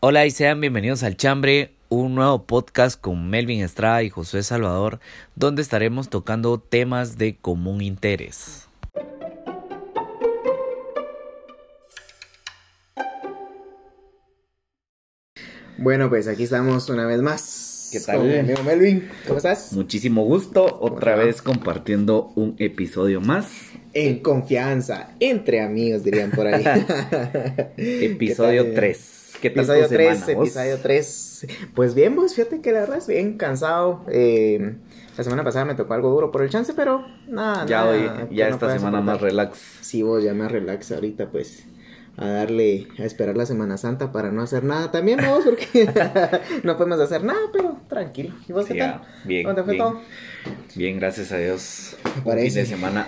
Hola y sean bienvenidos al Chambre, un nuevo podcast con Melvin Estrada y José Salvador, donde estaremos tocando temas de común interés. Bueno, pues aquí estamos una vez más. ¿Qué tal? Con mi amigo Melvin, ¿cómo estás? Muchísimo gusto, otra Hola. vez compartiendo un episodio más. En confianza, entre amigos dirían por ahí. Episodio ¿Qué tal? 3. ¿Qué tal Episodio tu 3, semana, vos? episodio 3. Pues bien, vos, fíjate que la verdad es bien cansado. Eh, la semana pasada me tocó algo duro por el chance, pero nada, Ya nada, hoy, ya no esta semana más relax. Sí, vos ya me relax ahorita, pues. A darle, a esperar la Semana Santa para no hacer nada también, vos, porque no podemos hacer nada, pero tranquilo. ¿Y vos qué tal? bien, ¿Cómo te fue bien. todo? Bien, gracias a Dios. Un fin de semana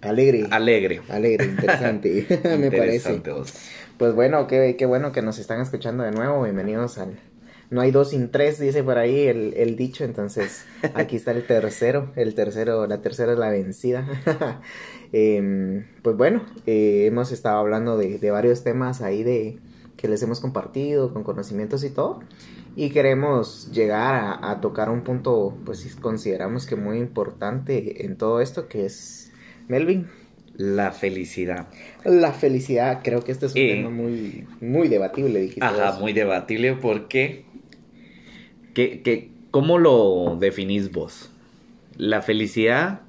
Alegre. alegre. Alegre, interesante, me parece. Vos. Pues bueno, qué, qué bueno que nos están escuchando de nuevo. Bienvenidos al. No hay dos sin tres, dice por ahí el, el dicho. Entonces, aquí está el tercero. El tercero, la tercera es la vencida. Em, pues bueno, eh, hemos estado hablando de, de varios temas ahí de que les hemos compartido con conocimientos y todo. Y queremos llegar a, a tocar un punto, pues consideramos que muy importante en todo esto, que es Melvin, La felicidad. la felicidad, creo que este es un Eh. tema muy, muy debatible, dijiste Ajá, muy debatible porque... ¿qué, qué, ¿Cómo lo definís vos? ¿La felicidad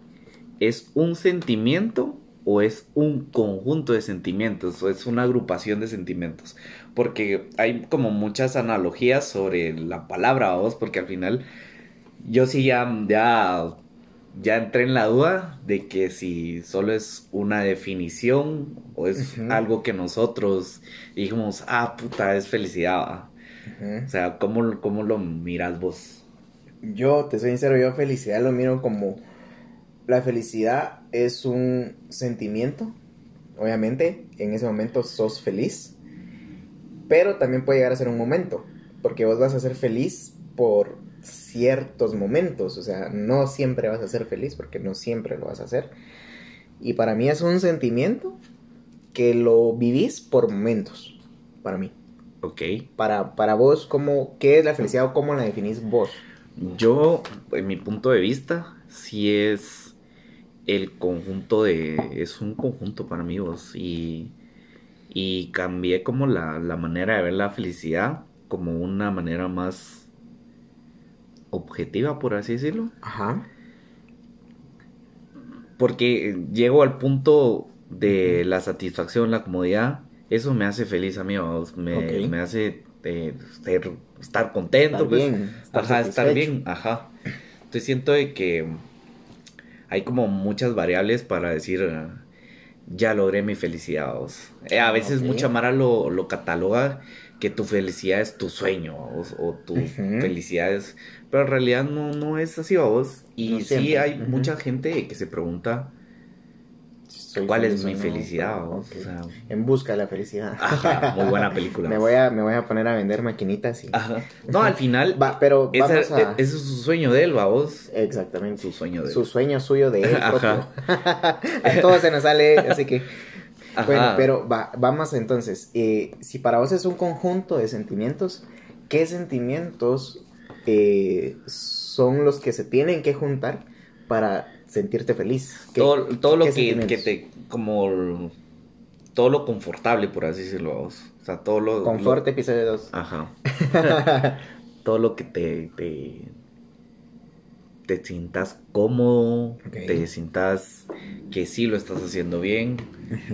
es un sentimiento o es un conjunto de sentimientos o es una agrupación de sentimientos? Porque hay como muchas analogías sobre la palabra vos, porque al final yo sí ya, ya, ya entré en la duda de que si solo es una definición o es algo que nosotros dijimos, ah, puta, es felicidad. O sea, ¿cómo, cómo lo miras vos? Yo, te soy sincero, yo felicidad lo miro como... La felicidad es un sentimiento, obviamente, en ese momento sos feliz, pero también puede llegar a ser un momento, porque vos vas a ser feliz por ciertos momentos, o sea, no siempre vas a ser feliz, porque no siempre lo vas a hacer. Y para mí es un sentimiento que lo vivís por momentos, para mí. Ok. Para, para vos, ¿cómo, ¿qué es la felicidad o cómo la definís vos? Yo, en mi punto de vista, sí es el conjunto de... Es un conjunto para mí, vos. Y, y cambié como la, la manera de ver la felicidad como una manera más objetiva, por así decirlo. Ajá. Porque llego al punto de la satisfacción, la comodidad. Eso me hace feliz a mí. Me, me hace eh, ser- estar contento. Estar pues. bien, estar ajá, estar bien, ajá. Entonces siento de que hay como muchas variables para decir, ya logré mi felicidad. Eh, a veces mucha Mara lo, lo cataloga que tu felicidad es tu sueño vos, o tu Ujú. felicidad es... Pero en realidad no, no es así, vos. Y No sí hay mucha gente que se pregunta Soy cuál es mi no, felicidad. vos, ok. o sea, En busca de la felicidad. ajá, muy buena película. me, voy a, me voy a poner a vender maquinitas y... Ajá. No, al final, Va, pero a... ese es su sueño de él, vos. Exactamente. Su sueño de él. Su sueño suyo de él Ajá. a todos se nos sale, así que... Ajá. Bueno, pero va, vamos entonces. eh, si para vos es un conjunto de sentimientos, ¿qué sentimientos eh, son los que se tienen que juntar para sentirte feliz? ¿Qué- todo, todo lo que, que te como todo lo confortable por así decirlo vos. o sea todo lo Confort, lo- episodio 2. ajá todo lo que te te te sientas cómodo Ok. te sientas que sí lo estás haciendo bien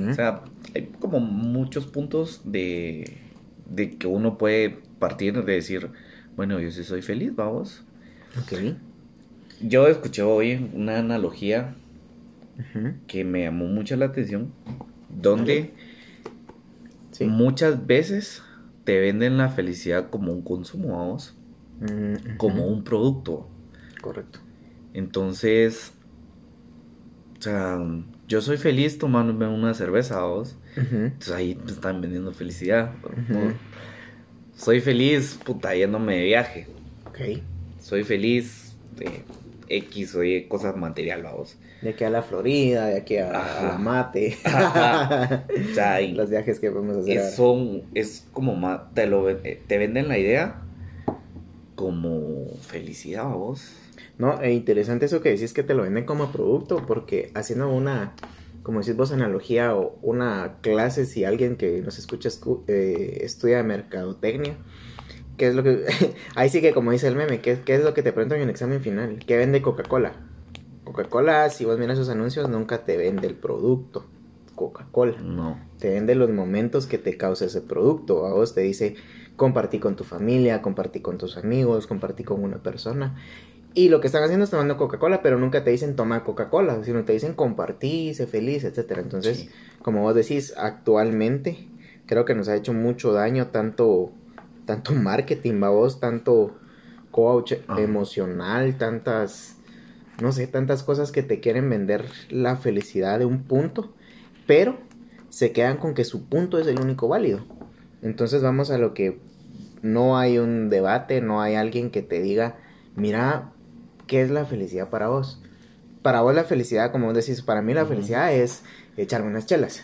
o sea hay como muchos puntos de de que uno puede partir de decir bueno yo sí soy feliz vamos ok. yo escuché hoy una analogía que me llamó mucho la atención, donde Sí. muchas veces te venden la felicidad como un consumo, vamos, Mm, como un producto. Correcto. Entonces, o sea, yo soy feliz tomándome una cerveza, vamos. Ujú. Entonces ahí me están vendiendo felicidad. Soy feliz, puta, yéndome de viaje. Ok. Soy feliz X o Y cosas material, vamos. De aquí a la Florida, de aquí a, a la Mate. o sea, Los viajes que podemos hacer. es, son, es como más, te, lo, te venden la idea como felicidad, vos. No, e interesante eso que decís que te lo venden como producto, porque haciendo una, como decís vos, analogía o una clase, si alguien que nos escucha escu- eh, estudia mercadotecnia, ¿qué es lo que, ahí sí que como dice el meme, ¿qué, qué es lo que te preguntan en el examen final? ¿Qué vende Coca-Cola? Coca-Cola, si vos miras sus anuncios, nunca te vende el producto, Coca-Cola. No. te vende los momentos que te causa ese producto. A vos te dice compartí con tu familia, compartí con tus amigos, compartí con una persona. Y lo que están haciendo es tomando Coca-Cola, pero nunca te dicen toma Coca-Cola, sino te dicen compartí, sé feliz, etcétera. Entonces, Sí. como vos decís, actualmente creo que nos ha hecho mucho daño tanto, tanto marketing, vos, tanto coach emocional, tantas, no sé, tantas cosas que te quieren vender la felicidad de un punto, pero se quedan con que su punto es el único válido. Entonces vamos a lo que no hay un debate, no hay alguien que te diga, mira, ¿qué es la felicidad para vos? Para vos la felicidad, como vos decís, para mí la felicidad es echarme unas chelas.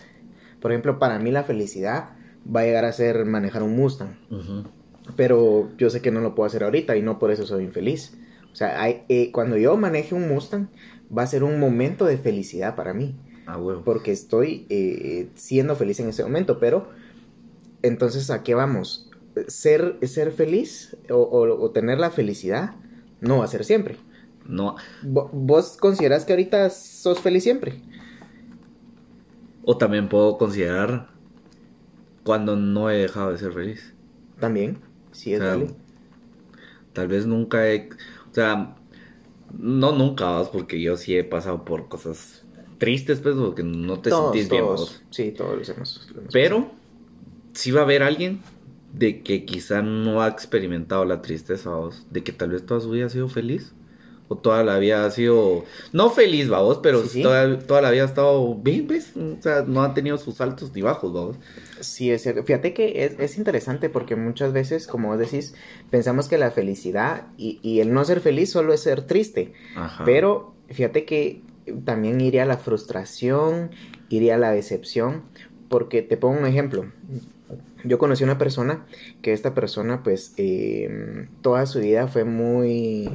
Por ejemplo, para mí la felicidad va a llegar a ser manejar un Mustang. Ujú. Pero yo sé que no lo puedo hacer ahorita y no por eso soy infeliz. O sea, hay- eh, cuando yo maneje un Mustang, va a ser un momento de felicidad para mí. A huevo. Porque estoy eh, siendo feliz en ese momento. Pero, entonces, ¿a qué vamos? Ser, ser feliz o, o- o tener la felicidad no va a ser siempre. No. Vo- ¿Vos considerás que ahorita sos feliz siempre? O también puedo considerar cuando no he dejado de ser feliz. También. Sí, es O sea. Tal vez nunca he... O sea, no nunca, porque yo sí he pasado por cosas tristes, pues, porque no te Todos, sentís bien, todos. vos. Sí, todos los hemos. Pero sí va a haber alguien de que quizá no ha experimentado la tristeza, vos. De que tal vez toda su vida ha sido feliz. O toda la vida ha sido... No feliz, vamos, pero Sí, sí. Toda, toda la vida ha estado bien, ¿ves? O sea, no ha tenido sus altos ni bajos, vamos. Sí, es cierto. Fíjate que es, es interesante porque muchas veces, como vos decís, pensamos que la felicidad y, y el no ser feliz solo es ser triste. Ajá. Pero fíjate que también iría la frustración, iría la decepción, porque te pongo un ejemplo. Yo conocí una persona que esta persona pues eh, toda su vida fue muy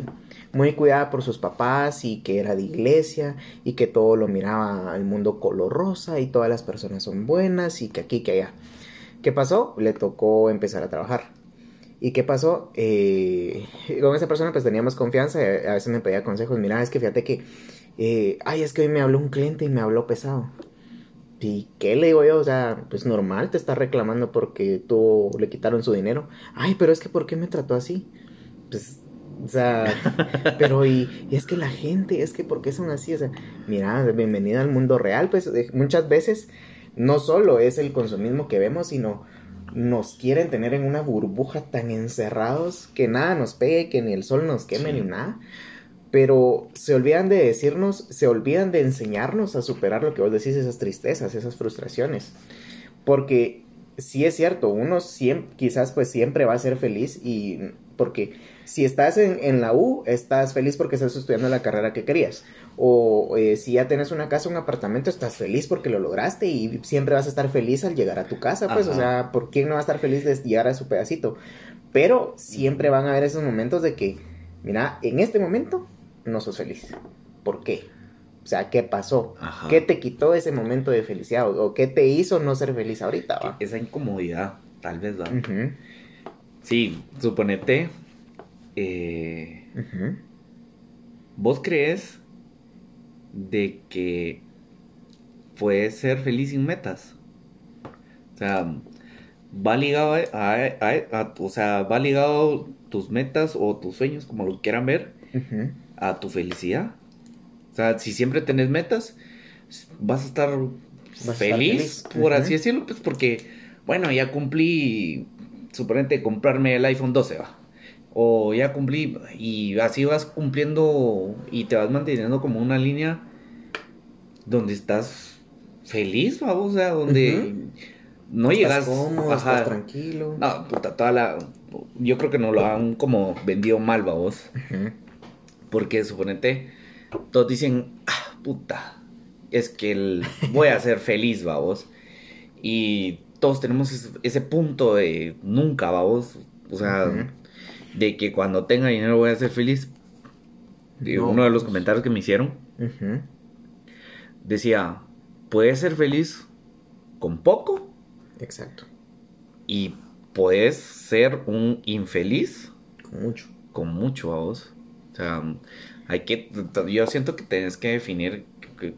muy cuidada por sus papás y que era de iglesia y que todo lo miraba al mundo color rosa y todas las personas son buenas y que aquí que allá. ¿Qué pasó? Le tocó empezar a trabajar. ¿Y qué pasó? Eh, con esa persona pues teníamos confianza, a veces me pedía consejos, mira, es que fíjate que, eh, ay, es que hoy me habló un cliente y me habló pesado. ¿Y qué le digo yo? O sea, pues normal, te está reclamando porque tú le quitaron su dinero. Ay, pero es que ¿por qué me trató así? Pues, o sea, pero y, y es que la gente, es que ¿por qué son así? O sea, mira, bienvenida al mundo real, pues muchas veces no solo es el consumismo que vemos, sino nos quieren tener en una burbuja tan encerrados que nada nos pegue, que ni el sol nos queme Sí. ni nada. Pero se olvidan de decirnos, se olvidan de enseñarnos a superar lo que vos decís, esas tristezas, esas frustraciones. Porque sí es cierto, uno siempre, quizás pues siempre va a ser feliz y porque si estás en, en la U, estás feliz porque estás estudiando la carrera que querías. O eh, si ya tienes una casa, un apartamento, estás feliz porque lo lograste y siempre vas a estar feliz al llegar a tu casa, pues, Ajá. o sea, ¿por quién no va a estar feliz de llegar a su pedacito? Pero siempre van a haber esos momentos de que, mira, en este momento no sos feliz. ¿Por qué? O sea, ¿qué pasó? Ajá. ¿Qué te quitó ese momento de felicidad? ¿O, qué te hizo no ser feliz ahorita? va? Esa incomodidad, tal vez, ¿va? Sí, suponete... eh. ¿Vos crees de que puedes ser feliz sin metas? O sea, va ligado a, a- a- a- o sea, va ligado tus metas o tus sueños, como lo quieran ver, a tu felicidad. O sea, si siempre tenés metas, vas a estar feliz, feliz. por así decirlo, pues porque, bueno, ya cumplí, suponete, comprarme el iPhone 12, va. O ya cumplí, y así vas cumpliendo y te vas manteniendo como una línea donde estás feliz, va, o sea, donde no llegas. Cómodo, ajá. estás tranquilo. No, puta, toda la. Yo creo que no lo han como vendido mal. Ujú. Porque suponete, todos dicen, ah, puta, es que el, voy a ser feliz, vamos. Y todos tenemos ese, ese punto de nunca, vamos. O sea. De que cuando tenga dinero voy a ser feliz. No, uno de los pues- comentarios que me hicieron decía, puedes ser feliz con poco Exacto. y puedes ser un infeliz Con mucho. con mucho a vos. O sea, hay que, yo siento que tienes que definir que-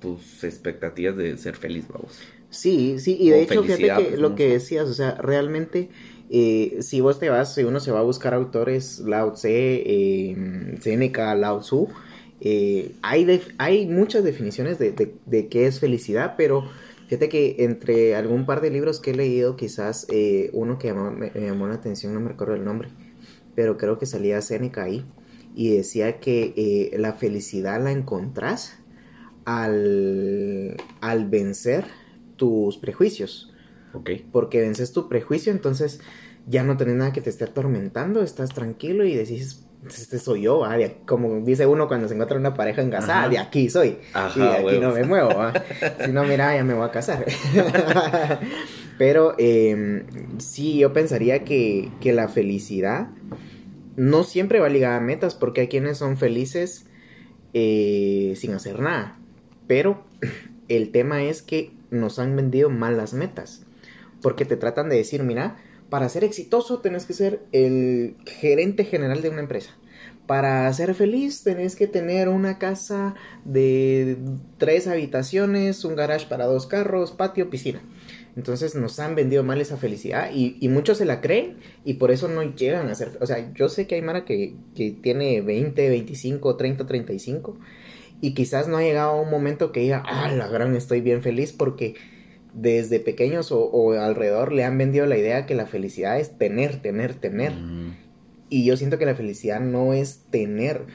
tus expectativas de ser feliz, vamos. Sí, sí, y de O hecho, fíjate que pues, lo que decías, o sea, realmente, eh, si vos te vas, si uno se va a buscar autores, Lao Tse, eh, Seneca, Lao Tzu, eh, hay, hay muchas definiciones de, qué es felicidad, pero fíjate que entre algún par de libros que he leído, quizás eh, uno que llamó- me, me llamó la atención, no me recuerdo el nombre, pero creo que salía Seneca ahí, y decía que eh, la felicidad la encontrás al, al vencer tus prejuicios. Ok. Porque vences tu prejuicio, entonces ya no tenés nada que te esté atormentando, estás tranquilo y decís, este soy yo, ah, como dice uno cuando se encuentra una pareja engasada, Ajá. de aquí soy, Ajá, y de aquí huevos. no me muevo, ah. si no, mira, ya me voy a casar. Pero eh, sí, yo pensaría que, que la felicidad no siempre va ligada a metas, porque hay quienes son felices eh, sin hacer nada. Pero el tema es que nos han vendido mal las metas. Porque te tratan de decir, mira, para ser exitoso tenés que ser el gerente general de una empresa. Para ser feliz tenés que tener una casa de tres habitaciones, un garage para dos carros, patio, piscina. Entonces nos han vendido mal esa felicidad y, muchos se la creen y por eso no llegan a ser... O sea, yo sé que hay Mara que, que tiene 20, 25, 30, 35 y quizás no ha llegado a un momento que diga, ah, la gran, estoy bien feliz porque desde pequeños o, o alrededor le han vendido la idea que la felicidad es tener, tener, tener. Mm, Y yo siento que la felicidad no es tener.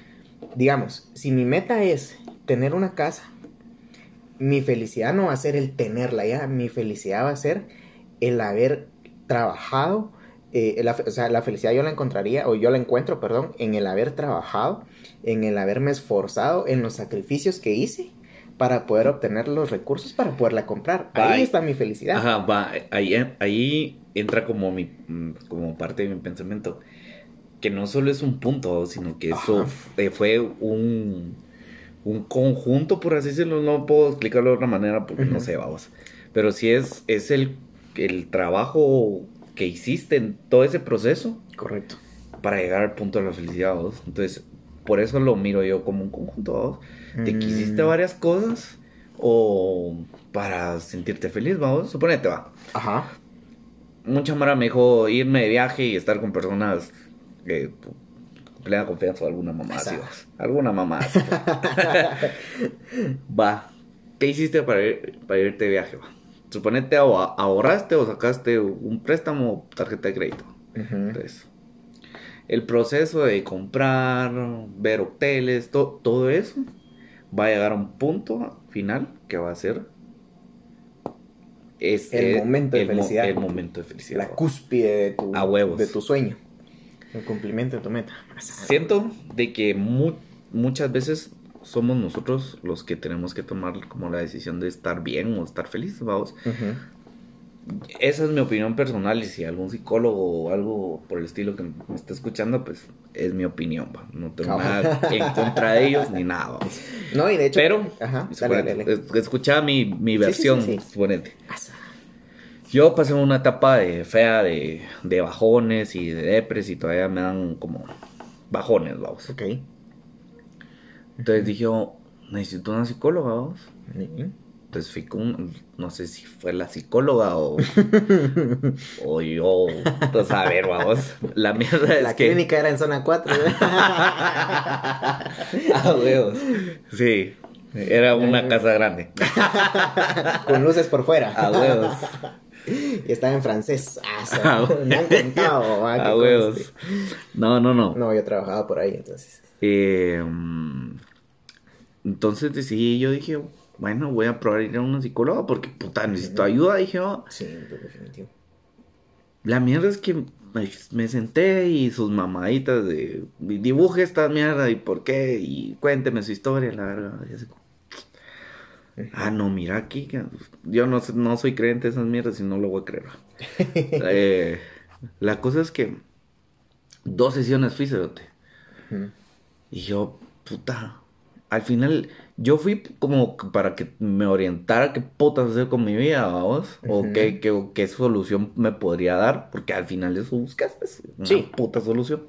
Digamos, si mi meta es tener una casa, mi felicidad no va a ser el tenerla ya, mi felicidad va a ser el haber trabajado, eh, la, o sea, la felicidad yo la encontraría, o yo la encuentro, perdón, en el haber trabajado, en el haberme esforzado, en los sacrificios que hice para poder obtener los recursos para poderla comprar. Ahí está mi felicidad. Ajá, va, ahí, ahí entra como mi, mm, como parte de mi pensamiento, que no solo es un punto, sino que eso Ajá. fue un, un conjunto, por así decirlo, no puedo explicarlo de otra manera porque no sé, vamos, pero sí es, es el, el trabajo que hiciste en todo ese proceso Correcto. para llegar al punto de la felicidad, vamos. entonces por eso lo miro yo como un conjunto, vamos, de que hiciste Mm, varias cosas o para sentirte feliz, vamos, suponete, va Ajá. mucha mara me dijo irme de viaje y estar con personas que pu- plena confianza o alguna mamá así, alguna mamá así. va ¿qué hiciste para, ir- para irte de viaje? va? suponete ahor- ahorraste o sacaste un préstamo o tarjeta de crédito Ujú. entonces el proceso de comprar ver hoteles to- todo eso va a llegar a un punto final que va a ser es El momento de el mo- felicidad. el momento de felicidad la cúspide de tu, A huevos. de tu sueño. El cumplimiento de tu meta. Siento de que mu- muchas veces somos nosotros los que tenemos que tomar como la decisión de estar bien o estar felices, vamos. Esa es mi opinión personal y si algún psicólogo o algo por el estilo que me está escuchando, pues es mi opinión, va. No tengo nada en contra de ellos ni nada. No, y de hecho. Pero, Ajá. Dale, suponete, dale, dale. es- escucha mi, mi sí, versión, sí, sí. suponete. Asa. Yo pasé una etapa de fea de, de bajones y de depres y todavía me dan como bajones, vamos. Ok. Entonces dije, oh, necesito una psicóloga, vamos. Entonces fui con, no sé si fue la psicóloga o, o yo, pues a ver, vamos. La mierda es La que... clínica era en zona 4. Ah, huevos. Sí, era una casa grande. con luces por fuera. A huevos. Y estaba en francés. Asa. Ah, Me han contado. ah, A huevos. conste. No, no, no. No, yo trabajaba por ahí entonces. Eh, mm, entonces decidí, yo dije, bueno, voy a probar ir a una psicóloga porque puta, necesito ayuda. Dije, oh, Sí, pues, definitivo. la mierda es que me, me senté y sus mamaditas de dibuje esta mierda y por qué y cuénteme su historia, la verdad. Y así como, Ah, no, mira aquí, yo no, no soy creyente de esas mierdas y no lo voy a creer. Eh, la cosa es que dos sesiones fui, cerote. Y yo, puta, al final, yo fui como para que me orientara qué putas hacer con mi vida, vamos, o qué, qué, qué solución me podría dar, porque al final eso buscas, pues, una Sí. puta solución.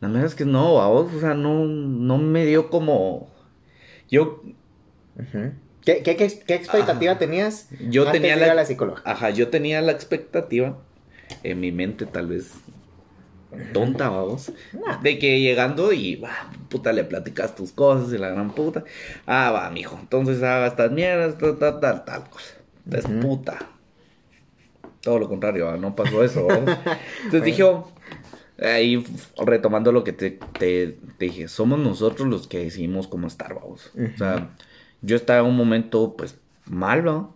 La verdad es que no, vamos, o sea, no, no me dio como... Yo. ¿Qué, qué, qué, qué expectativa Ajá. tenías yo antes tenía de ir la... a la psicóloga? Ajá, yo tenía la expectativa, en mi mente tal vez tonta, vamos, Nah. de que llegando y, va, puta, le platicas tus cosas y la gran puta. Ah, va, mijo, entonces haga estas mierdas, tal, tal, tal, tal cosa. Es Ujú. puta. Todo lo contrario, ¿va? no pasó eso. vamos. Entonces dije, ahí retomando lo que te, te- te dije, somos nosotros los que decidimos cómo estar, vamos. O sea, yo estaba en un momento, pues, mal, ¿va?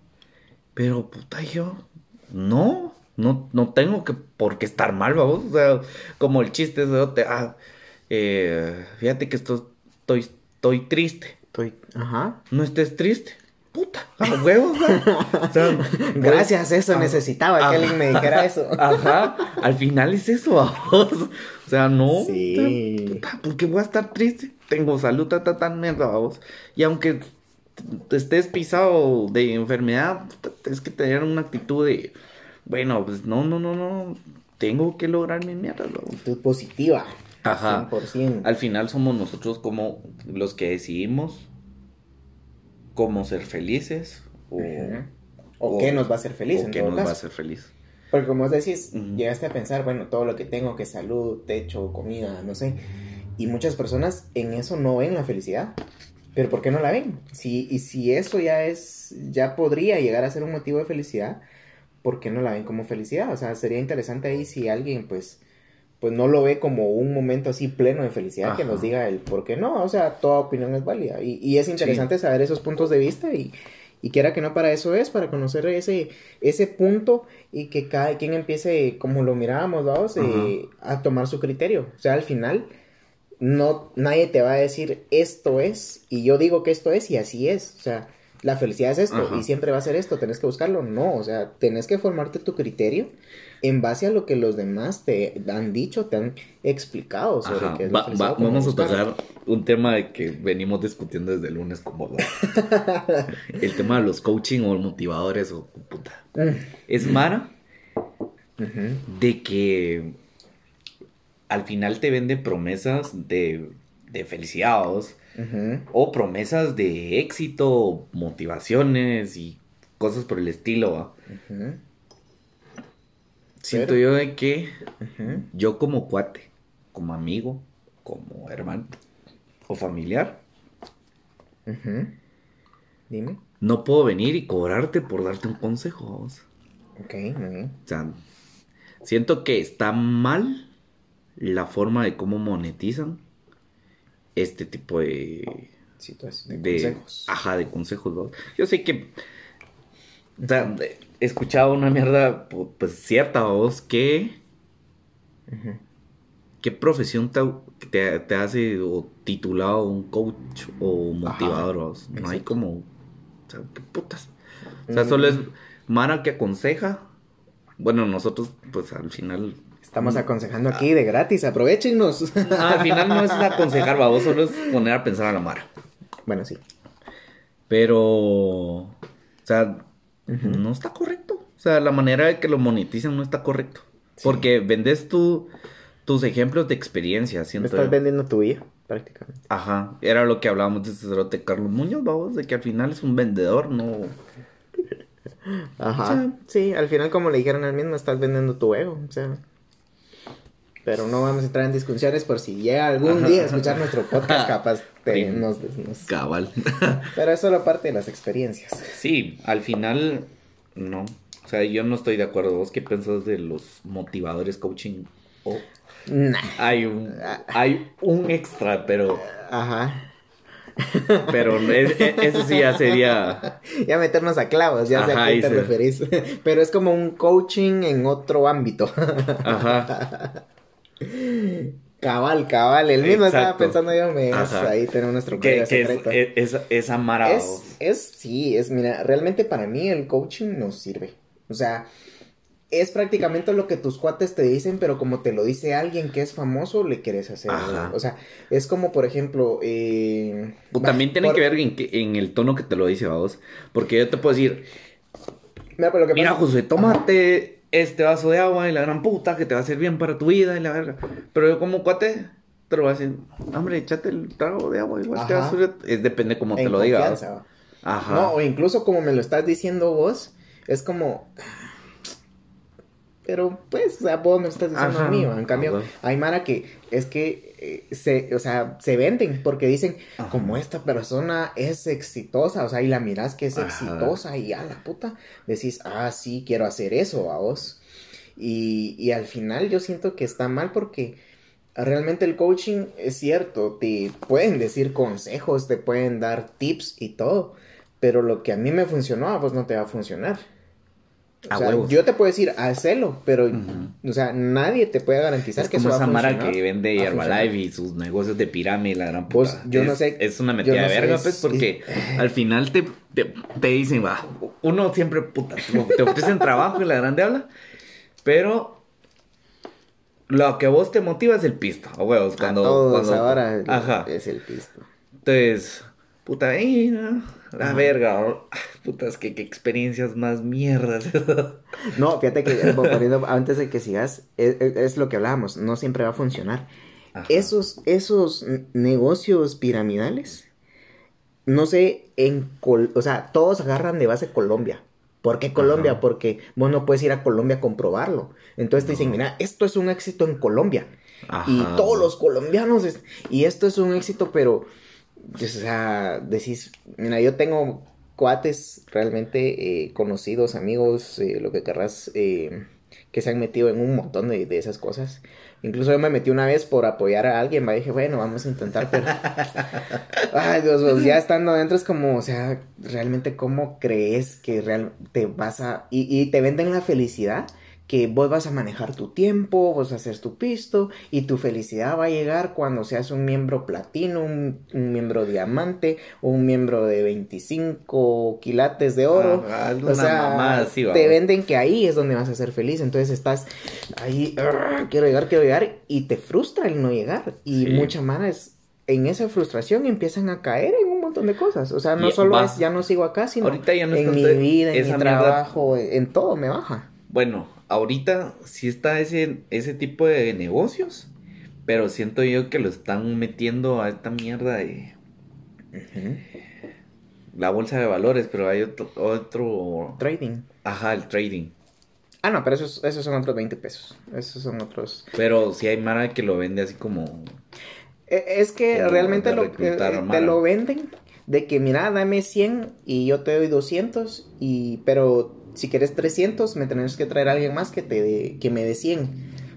Pero, puta, yo, no, no, no tengo que, por qué estar mal, vamos. O sea, como el chiste de, te, ah, eh, fíjate que esto, estoy, estoy triste. Estoy... Ajá. No estés triste. Puta, a huevos, ¿va? O sea, Gracias, eso Ah, necesitaba que alguien me dijera eso. Ajá, al final es eso, vamos. O sea, no. Sí. puta, ¿Por qué voy a estar triste? Tengo salud, ta, ta, tan mierda, vamos. Y aunque estés pisado de enfermedad, tienes que tener una actitud de, bueno, pues no, no, no, no. Tengo que lograr mi mierda. Actitud positiva. Ajá. 100%. Al final somos nosotros como los que decidimos cómo ser felices o. O, o- qué nos va a hacer feliz o qué nos va a hacer feliz. Porque como vos decís, llegaste a pensar, bueno, todo lo que tengo, que salud, techo, comida, no sé. Y muchas personas en eso no ven la felicidad. Pero ¿por qué no la ven? Si, y si eso ya es, ya podría llegar a ser un motivo de felicidad, ¿por qué no la ven como felicidad? O sea, sería interesante ahí si alguien, pues, pues no lo ve como un momento así pleno de felicidad, que nos diga el por qué no. O sea, toda opinión es válida. Y, y es interesante saber esos puntos de vista y, y quiera que no para eso es, para conocer ese, ese punto y que cada quien empiece, como lo mirábamos, vamos, eh, a tomar su criterio. O sea, al final, no, nadie te va a decir esto es, y yo digo que esto es, y así es. O sea, la felicidad es esto, Ajá. y siempre va a ser esto, tenés que buscarlo. No, o sea, tenés que formarte tu criterio en base a lo que los demás te han dicho, te han explicado sobre Ajá, qué es va- va- vamos a tocar un tema de que venimos discutiendo desde el lunes como el tema de los coaching o motivadores o puta. Mm, Es Mara de que al final te venden promesas de, de felicidad ¿vos? O promesas de éxito, motivaciones y cosas por el estilo. Siento Pero- yo de que yo como cuate, como amigo, como hermano o familiar. Dime. no puedo venir y cobrarte por darte un consejo. Ok. O sea, siento que está mal la forma de cómo monetizan este tipo de, Situación de de consejos. ajá, de consejos. ¿no? Yo sé que o sea, escuchado una mierda pu- pues cierta vos que qué profesión te, te, te hace o titulado un coach o motivador. vos? No hay como o sea, qué putas. O sea, solo es Mara que aconseja. Bueno, nosotros pues al final Estamos aconsejando aquí de gratis, aprovechenos. No, al final no es aconsejar, vos solo es poner a pensar a la Mara. bueno, sí. Pero, o sea, no está correcto. O sea, la manera de que lo monetizan no está correcto. Sí. Porque vendes tu, tus ejemplos de experiencia, Me siento estás yo. vendiendo tu vida, prácticamente. Ajá, era lo que hablábamos de sacerdote Carlos Muñoz, vamos, de que al final es un vendedor, no... Ajá. O sea- sí, al final, como le dijeron al mismo, estás vendiendo tu ego. O sea. Pero no vamos a entrar en discusiones por si llega algún Ajá. día a escuchar nuestro podcast, capaz te- nos, nos- Cabal. Pero es solo parte de las experiencias. sí, al final, no. O sea, yo no estoy de acuerdo. ¿Vos qué pensás de los motivadores coaching? O Nah. hay un, hay un extra, pero... Ajá. Pero es- e- eso sí ya sería. Ya meternos a clavos, ya sé Ajá, a qué te se- referís. Pero es como un coaching en otro ámbito. Ajá. Cabal, cabal. El mismo estaba pensando yo, me ahí tenemos nuestro Que, que es, secreto. es, es- mara. Es, es, sí, es, mira, realmente para mí el coaching nos sirve. O sea, es prácticamente lo que tus cuates te dicen, pero como te lo dice alguien que es famoso, le quieres hacer. Ajá. O sea, es como, por ejemplo, eh, O también tiene por- que ver en, el tono que te lo dice, vos. Porque yo te puedo decir, Mira, pero lo que mira, pasa- Josué, tómate este vaso de agua y la gran puta que te va a hacer bien para tu vida y la verga. Pero yo como cuate, te lo voy a decir, hombre, échate el trago de agua igual te va a. Es depende cómo te lo diga. ¿va? confianza, va. Ajá. No, o incluso como me lo estás diciendo vos, es como. Pero pues, o sea, vos me estás diciendo Ajá. a mí, ¿va? en cambio, bueno. hay Mara que es que eh, se, o sea, se venden porque dicen, Ajá. como esta persona es exitosa, o sea, y la miras que es Ajá. exitosa y a la puta, decís, ah, sí, quiero hacer eso a vos. Y, y al final yo siento que está mal porque realmente el coaching es cierto, te pueden decir consejos, te pueden dar tips y todo, pero lo que a mí me funcionó a vos no te va a funcionar. O A sea, yo te puedo decir, hacelo, pero, Ujú. o sea, nadie te puede garantizar Es que como eso va esa a mara funcionar. que vende a. Herbalife y sus negocios de pirámide, la gran Pues, puta. yo no Es- sé- Es una yo metida no de sé verga, si- pues, porque al final te, te, te dicen, va, uno siempre, puta, te ofrecen trabajo y la grande habla, pero lo que a vos te motiva es el pisto, a huevos, A cuando... todos cuando- ahora Ajá. es el pisto. Entonces, puta, eh, no, la Ajá. verga, oh, putas, que, que experiencias más mierdas. No, fíjate que eh, poniendo- antes de que sigas, es, es- es lo que hablábamos, no siempre va a funcionar. Ajá. Esos, esos negocios piramidales, no sé, en Col- o sea, todos agarran de base Colombia. ¿Por qué Colombia? Ajá. Porque vos no puedes ir a Colombia a comprobarlo. Entonces te dicen, mira, esto es un éxito en Colombia. Y todos los colombianos, es- y esto es un éxito, pero, o sea, decís, mira, yo tengo cuates realmente eh, conocidos, amigos, eh, lo que querrás, eh, que se han metido en un montón de, de esas cosas. Incluso yo me metí una vez por apoyar a alguien, me dije, bueno, vamos a intentar, pero... Ay, Dios, pues, ya estando adentro es como, o sea, realmente cómo crees que real te vas a... Y, y te venden la felicidad que vos vas a manejar tu tiempo, vos vas a hacer tu pisto y tu felicidad va a llegar cuando seas un miembro platino, un, un miembro diamante, un miembro de 25 quilates de oro. Ajá, O sea, así, te venden que ahí es donde vas a ser feliz. Entonces estás ahí, "Arr, quiero llegar, quiero llegar, y te frustra el no llegar. Y Sí. mucha mara es, en esa frustración empiezan a caer en un montón de cosas. O sea, no Y solo va- es ya no sigo acá, sino Ahorita ya no es en mi vida, en mi mierda. trabajo, en todo me baja. Bueno, ahorita sí está ese, ese tipo de negocios, pero siento yo que lo están metiendo a esta mierda de la bolsa de valores, pero hay otro, otro Trading. ajá, el trading. Ah, no, pero esos, esos son otros 20 pesos. Esos son otros. Pero sí hay Mara que lo vende así como... Eh, Es que Como realmente lo, eh, te lo venden de que, mira, dame 100 y yo te doy 200, y, pero si quieres 300, me tenés que traer a alguien más que, te dé- que me dé 100.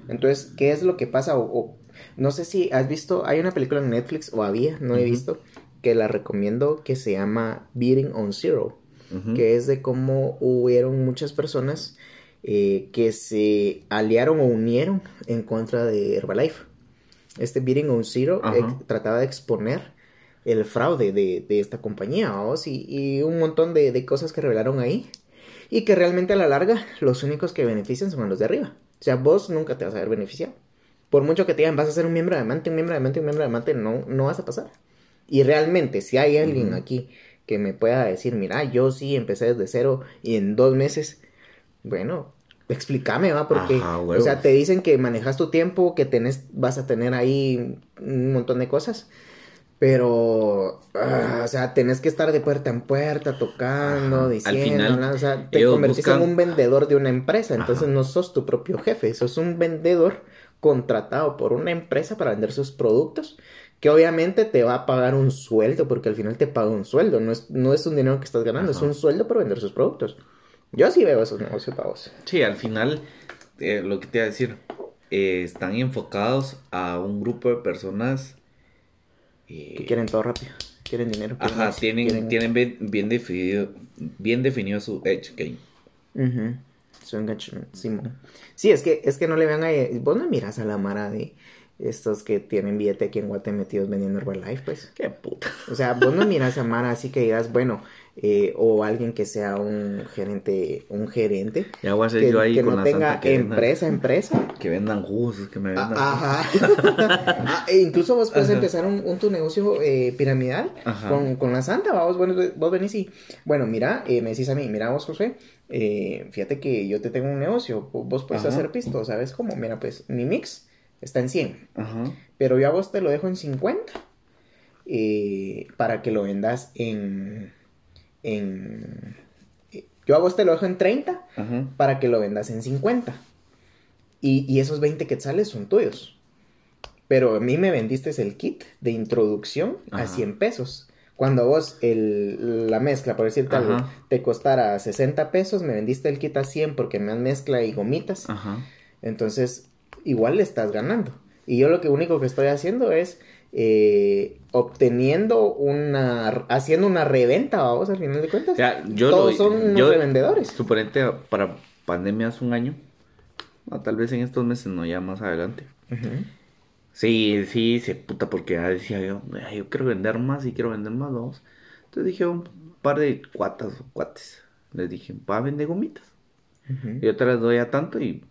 Entonces, ¿qué es lo que pasa? O, o- no sé si has visto, hay una película en Netflix, o había, no he visto, que la recomiendo, que se llama Beating on Zero que es de cómo hubieron muchas personas eh, que se aliaron o unieron en contra de Herbalife. Este Beating on Zero eh, trataba de exponer el fraude de, de esta compañía, vamos, y, y un montón de, de cosas que revelaron ahí. Y que realmente a la larga los únicos que benefician son los de arriba. O sea, vos nunca te vas a ver beneficiado. Por mucho que te digan, vas a ser un miembro de amante, un miembro de amante, un miembro de amante, no, no vas a pasar. Y realmente, si hay alguien aquí que me pueda decir, mira, yo sí empecé desde cero y en dos meses, bueno, explícame, va, porque, Ajá, o sea, te dicen que manejas tu tiempo, que tenés, vas a tener ahí un montón de cosas, pero, ah, o sea, tenés que estar de puerta en puerta, tocando, Ajá. Al diciendo, final, hablando, o sea, te convertís buscan- en un vendedor de una empresa, entonces Ajá. no sos tu propio jefe, sos un vendedor contratado por una empresa para vender sus productos, que obviamente te va a pagar un sueldo, porque al final te paga un sueldo, no es, no es un dinero que estás ganando, Ajá. es un sueldo por vender sus productos. Yo sí veo esos negocios pagos. Sí, al final, eh, lo que te iba a decir, eh, están enfocados a un grupo de personas eh, Que quieren todo rápido. quieren dinero. quieren Ajá, tienen, quieren- tienen bien, bien definido, bien definido su edge game. Ujú, Su engagement, Simón. Sí, es que, es que no le vean a... Vos no miras a la mara de estos que tienen billete aquí en Guate metidos vendiendo Herbalife, pues. Qué puta. O sea, vos no miras a Mara así que digas, bueno, eh, o alguien que sea un gerente, un gerente, Ya voy a ser que, yo ahí que con no la tenga santa que empresa, empresa. vendan, que vendan jugos, que me vendan Ah, Ajá. Ah, e incluso vos puedes Ajá. empezar un, un tu negocio eh, piramidal con, con la santa, vos, bueno, vos venís y, bueno, mira, eh, me decís a mí, mira vos, José, fíjate que yo te tengo un negocio, vo- vos puedes Ajá. hacer pisto, ¿sabes cómo? Mira, pues, mi mix está en 100, Ajá. pero yo a vos te lo dejo en 50 eh, para que lo vendas en, en... Yo a vos te lo dejo en 30 Ajá. para que lo vendas en 50. Y, y esos 20 quetzales son tuyos. Pero a mí me vendiste el kit de introducción a Ajá. 100 pesos. Cuando a vos el, la mezcla, por decirte algo, Ajá. te costara 60 pesos, me vendiste el kit a 100 porque me dan mezcla y gomitas. Ajá. Entonces, igual le estás ganando. Y yo lo que único que estoy haciendo es eh, obteniendo una, haciendo una reventa, vamos, al final de cuentas. O sea, yo Todos lo- son yo- revendedores. Suponente para pandemia hace un año. O tal vez en estos meses, no, ya más adelante. Sí, sí, se puta, porque ya decía yo, "Ay, yo quiero vender más y quiero vender más, vamos. Entonces dije un par de cuatas o cuates. Les dije, va a vender gomitas. Ujú. Yo te las doy a tanto y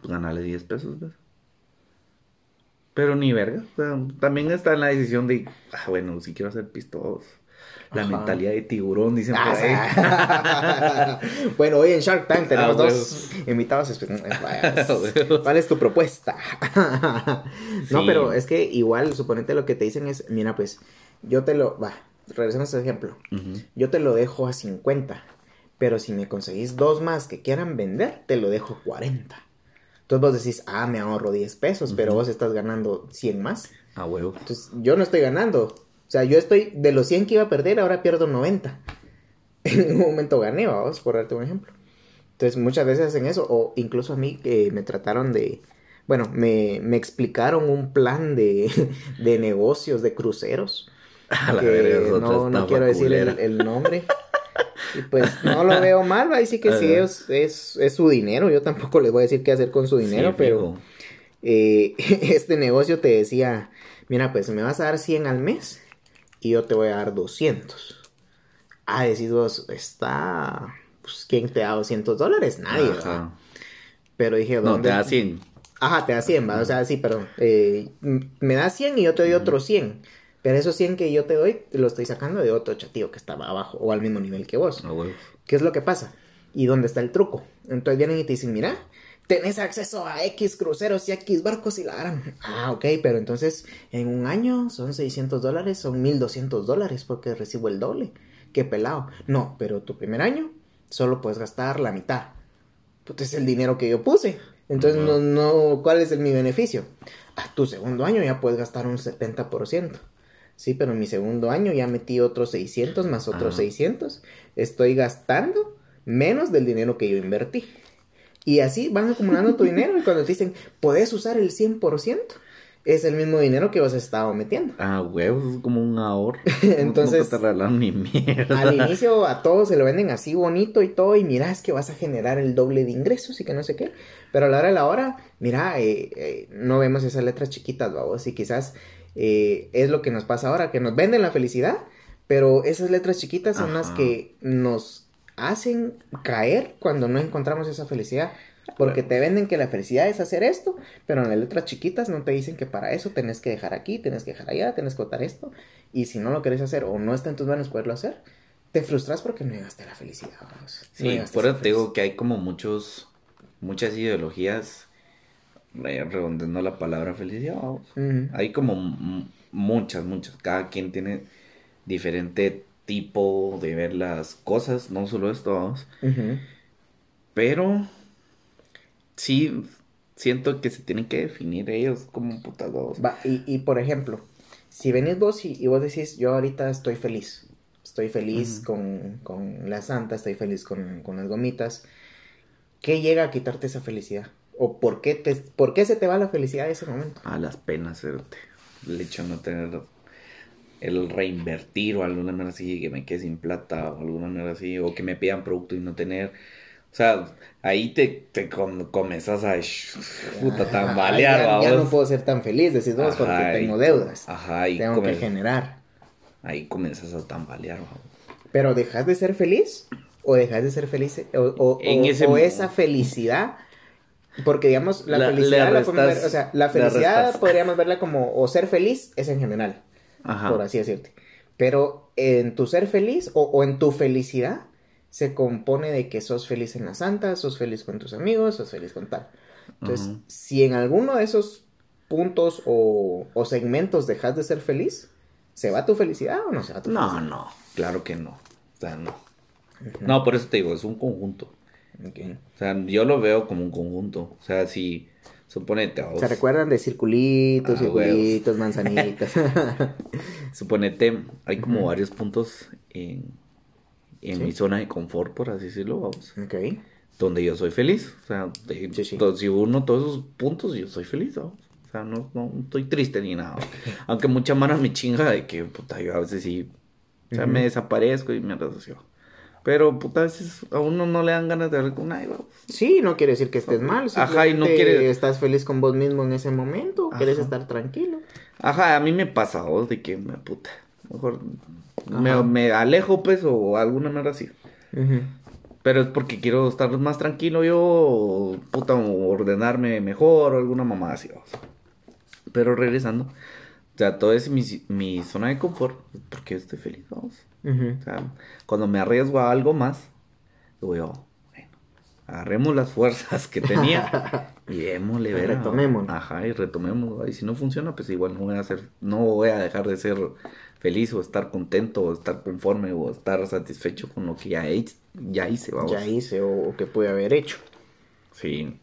pues, ganarle 10 pesos, ¿ves? Pero ni verga. o sea, también está en la decisión de, ah, bueno, si quiero hacer pistos. La Ajá. mentalidad de tiburón, dicen por ahí. Ah, sí. bueno, hoy en Shark Tank tenemos Ah, dos invitados especiales. Ah. ¿Cuál es tu propuesta? no, Sí. pero es que igual, suponete lo que te dicen es, mira, pues, yo te lo, va, regresemos a ese ejemplo. Yo te lo dejo a 50, pero si me conseguís dos más que quieran vender, te lo dejo 40. Entonces vos decís, ah, me ahorro 10 pesos, pero Ujú. vos estás ganando 100 más. A huevo. Entonces, yo no estoy ganando. O sea, yo estoy de los 100 que iba a perder, ahora pierdo 90. En un momento gané, vamos, por darte un ejemplo. Entonces, muchas veces hacen eso. O incluso a mí que me trataron de. Bueno, me, me explicaron un plan de, de negocios de cruceros. A la que verga, no, no quiero decir el, culera. el nombre. Y pues no lo veo mal, ahí sí que sí Ajá. es, es, es su dinero. Yo tampoco les voy a decir qué hacer con su dinero, Sí, pero eh, este negocio te decía, mira, pues me vas a dar 100 al mes y yo te voy a dar 200. Ah, decís vos, está... Pues, ¿quién te da 200 dólares? Nadie, ¿verdad? Ajá. Pero dije, No, ¿dónde? te da 100. Ajá, te da 100, ¿va? O sea, sí, perdón. Eh, me da 100 y yo te doy otros 100. Pero esos 100 que yo te doy, lo estoy sacando de otro chatío que estaba abajo o al mismo nivel que vos. A huevo. ¿Qué es lo que pasa? ¿Y dónde está el truco? Entonces vienen y te dicen, mira, tenés acceso a X cruceros y X barcos y la harán. Ah, ok, pero entonces en un año son 600 dólares, son 1200 dólares porque recibo el doble. Qué pelado. No, pero tu primer año solo puedes gastar la mitad. Pues es el dinero que yo puse. Entonces, no, no, ¿cuál es el, mi beneficio? Ah, tu segundo año ya puedes gastar un 70%. Sí, pero en mi segundo año ya metí otros 600 más otros Ajá. 600. Estoy gastando menos del dinero que yo invertí. Y así van acumulando tu dinero y cuando te dicen, puedes usar el 100%, es el mismo dinero que vos has estado metiendo. Ah, huevos, es como un ahorro. Entonces- No te regalaron ni mierda. Al inicio a todos se lo venden así bonito y todo, y mira, es que vas a generar el doble de ingresos y que no sé qué. Pero a la hora de la hora, mira, eh, eh, no vemos esas letras chiquitas, vamos, y quizás eh, es lo que nos pasa ahora, que nos venden la felicidad, pero esas letras chiquitas son las que nos hacen caer cuando no encontramos esa felicidad. Porque te venden que la felicidad es hacer esto, pero en las letras chiquitas no te dicen que para eso tenés que dejar aquí, tenés que dejar allá, tenés que votar esto. Y si no lo querés hacer o no está en tus manos poderlo hacer, te frustras porque no llegaste a la felicidad. No Sí, por eso te digo que hay como muchos, muchas ideologías, redondeando la palabra felicidad. Hay como muchas, muchas. Cada quien tiene diferente tipo de ver las cosas, no solo esto, vamos. Pero sí siento que se tienen que definir ellos como putas dos. Va, y, y por ejemplo, si venís vos y, y vos decís, yo ahorita estoy feliz, estoy feliz con, con la santa, estoy feliz con, con las gomitas, ¿qué llega a quitarte esa felicidad? ¿O por qué, te, por qué se te va la felicidad en ese momento? A las penas, cerote. el hecho de no tener el reinvertir o alguna manera así, que me quede sin plata o alguna manera así, o que me pidan producto y no tener. O sea, ahí te, te com- comenzas a puta, tambalear, ya, ya no puedo ser tan feliz, decís vos, porque Ajá, y- tengo deudas. Ajá, y tengo que generar. ahí comienzas a tambalear, babos. Pero dejas de ser feliz o dejas de ser feliz o, o- En o- ese o esa felicidad. Porque digamos, la, La- felicidad la podemos ver- o sea, la felicidad podríamos verla como, o ser feliz es en general, Ajá. por así decirte. Pero en tu ser feliz o, o en tu felicidad se compone de que sos feliz en la santa, sos feliz con tus amigos, sos feliz con tal. Entonces, si en alguno de esos puntos o, o segmentos dejas de ser feliz, ¿se va tu felicidad o no se va tu No, felicidad? no, claro que no. O sea, no. No, por eso te digo, es un conjunto. O sea, yo lo veo como un conjunto. O sea, si suponete, ¿Se recuerdan de circulitos, Ah, circulitos, manzanitas? suponete, hay como varios puntos en, en Sí. mi zona de confort, por así decirlo, vamos. ok. Donde yo soy feliz. O sea, de- Sí, sí. to- si uno todos esos puntos, yo soy feliz, vamos. O sea, no, no estoy triste ni nada. Aunque mucha mano me chinga de que, puta, yo a veces sí. O sea, me desaparezco y me asocio. Pero, puta, a veces a uno no le dan ganas de hablar con nadie. Sí, no quiere decir que estés mal. Ajá, y no quiere- Estás feliz con vos mismo en ese momento. Quieres estar tranquilo. Ajá, a mí me pasa, vos, de que me puta. Mejor me, me alejo, pues, o alguna manera así. Ujú. Pero es porque quiero estar más tranquilo yo, o, puta, o ordenarme mejor, o alguna mamada así, vamos. Pero regresando, o sea, todo es mi, mi zona de confort, porque estoy feliz, vamos. Ujú. O sea, cuando me arriesgo a algo más, digo yo, bueno, agarremos las fuerzas que tenía y démosle ver. Retomemos. Ajá, y retomemos. Y si no funciona, pues igual no voy a hacer, no voy a dejar de ser feliz o estar contento o estar conforme o estar satisfecho con lo que ya, he- ya hice, vamos. Ya hice o, o que pude haber hecho. Sí.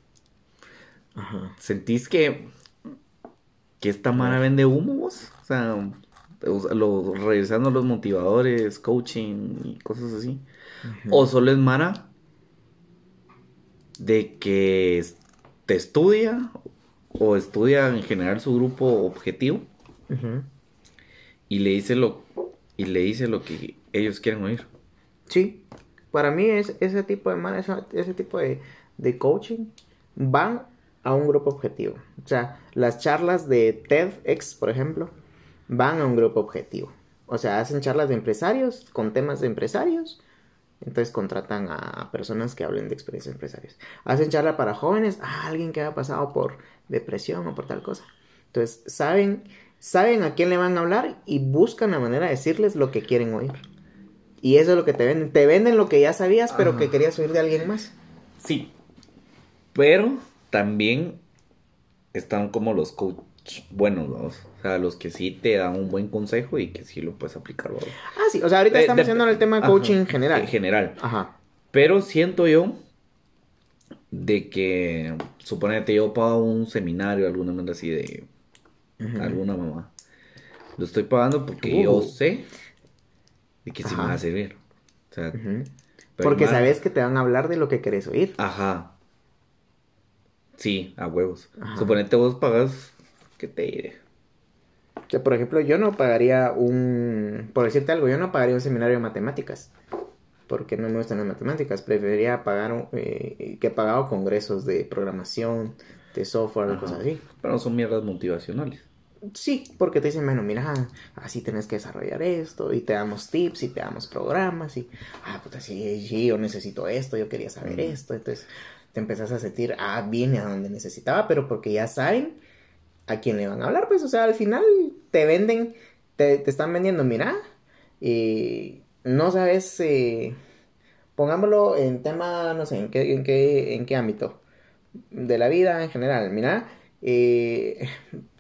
Ajá. ¿Sentís que, que esta mara vende humo vos? O sea, o sea, lo, revisando los motivadores, coaching y cosas así. O solo es Mara de que te estudia o estudia en general su grupo objetivo y le dice lo y le dice lo que ellos quieren oír. Sí, para mí es ese tipo de man, ese, ese tipo de, de coaching van a un grupo objetivo. O sea, las charlas de TEDx, por ejemplo, van a un grupo objetivo. O sea, hacen charlas de empresarios con temas de empresarios. Entonces contratan a personas que hablen de experiencias de empresarios. Hacen charla para jóvenes, a alguien que haya pasado por depresión o por tal cosa. Entonces, saben, saben a quién le van a hablar y buscan la manera de decirles lo que quieren oír. Y eso es lo que te venden. Te venden lo que ya sabías, pero Ajá. que querías oír de alguien más. Sí. Pero también están como los coach buenos, ¿no? O sea, los que sí te dan un buen consejo y que sí lo puedes aplicar. Ah, sí. O sea, ahorita estamos haciendo el tema de coaching en general. En general. Ajá. Pero siento yo de que, suponete, yo pago un seminario, alguna manera así de alguna mamá. Lo estoy pagando porque yo Uh. sé de que sí me va a servir. O sea, Porque más- sabes que te van a hablar de lo que querés oír. Ajá. Sí, a huevos. Ajá. Suponete vos pagas, ¿qué te diré? Que, por ejemplo, yo no pagaría un... Por decirte algo, yo no pagaría un seminario de matemáticas. Porque no me gustan las matemáticas. Preferiría pagar eh, que he pagado congresos de programación, de software, Ajá. cosas así. Pero son mierdas motivacionales. Sí, porque te dicen, bueno, mira, así tenés que desarrollar esto, y te damos tips, y te damos programas, y, ah, puta, sí, sí, yo necesito esto, yo quería saber esto, entonces te empezás a sentir, ah, vine a donde necesitaba, pero porque ya saben a quién le van a hablar, pues, o sea, al final te venden, te, te están vendiendo, mira, y no sabes, eh, pongámoslo en tema, no sé, en qué, en qué, en qué ámbito, de la vida en general, mira, eh,